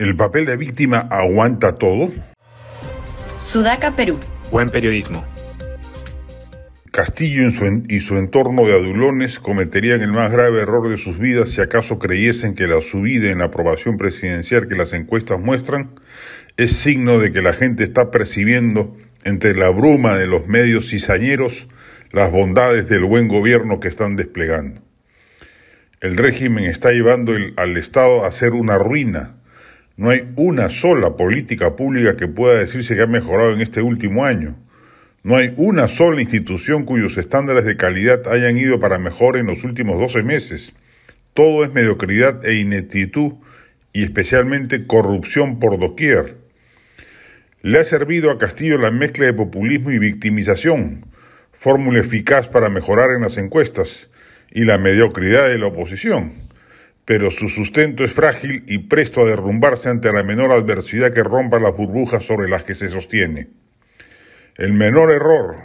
¿El papel de víctima aguanta todo? Sudaca, Perú. Buen periodismo. Castillo y su entorno de adulones cometerían el más grave error de sus vidas si acaso creyesen que la subida en la aprobación presidencial que las encuestas muestran es signo de que la gente está percibiendo entre la bruma de los medios cizañeros las bondades del buen gobierno que están desplegando. El régimen está llevando al Estado a ser una ruina no hay una sola política pública que pueda decirse que ha mejorado en este último año. No hay una sola institución cuyos estándares de calidad hayan ido para mejor en los últimos 12 meses. Todo es mediocridad e ineptitud y especialmente corrupción por doquier. Le ha servido a Castillo la mezcla de populismo y victimización, fórmula eficaz para mejorar en las encuestas, y la mediocridad de la oposición pero su sustento es frágil y presto a derrumbarse ante la menor adversidad que rompa las burbujas sobre las que se sostiene. El menor error,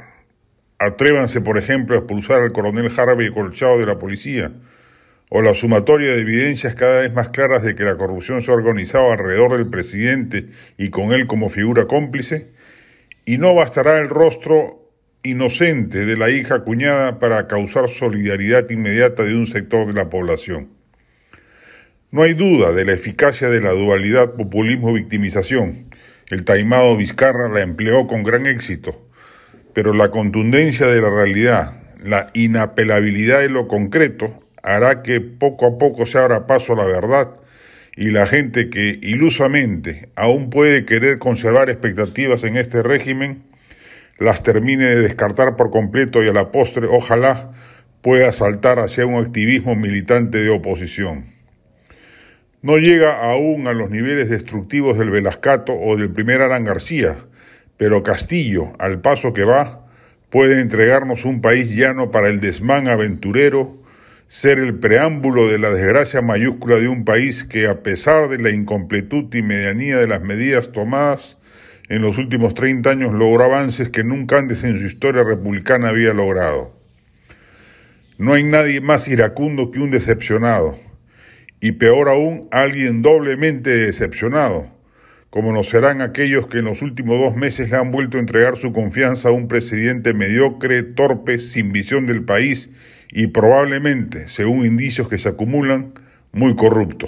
atrévanse por ejemplo a expulsar al coronel Harvey Colchado de la policía, o la sumatoria de evidencias cada vez más claras de que la corrupción se ha organizado alrededor del presidente y con él como figura cómplice, y no bastará el rostro inocente de la hija cuñada para causar solidaridad inmediata de un sector de la población. No hay duda de la eficacia de la dualidad populismo-victimización. El taimado Vizcarra la empleó con gran éxito, pero la contundencia de la realidad, la inapelabilidad de lo concreto, hará que poco a poco se abra paso a la verdad y la gente que ilusamente aún puede querer conservar expectativas en este régimen, las termine de descartar por completo y a la postre ojalá pueda saltar hacia un activismo militante de oposición. No llega aún a los niveles destructivos del Velascato o del primer Alan García, pero Castillo, al paso que va, puede entregarnos un país llano para el desmán aventurero, ser el preámbulo de la desgracia mayúscula de un país que, a pesar de la incompletud y medianía de las medidas tomadas, en los últimos 30 años logró avances que nunca antes en su historia republicana había logrado. No hay nadie más iracundo que un decepcionado y peor aún, alguien doblemente decepcionado, como no serán aquellos que en los últimos dos meses le han vuelto a entregar su confianza a un presidente mediocre, torpe, sin visión del país y probablemente, según indicios que se acumulan, muy corrupto.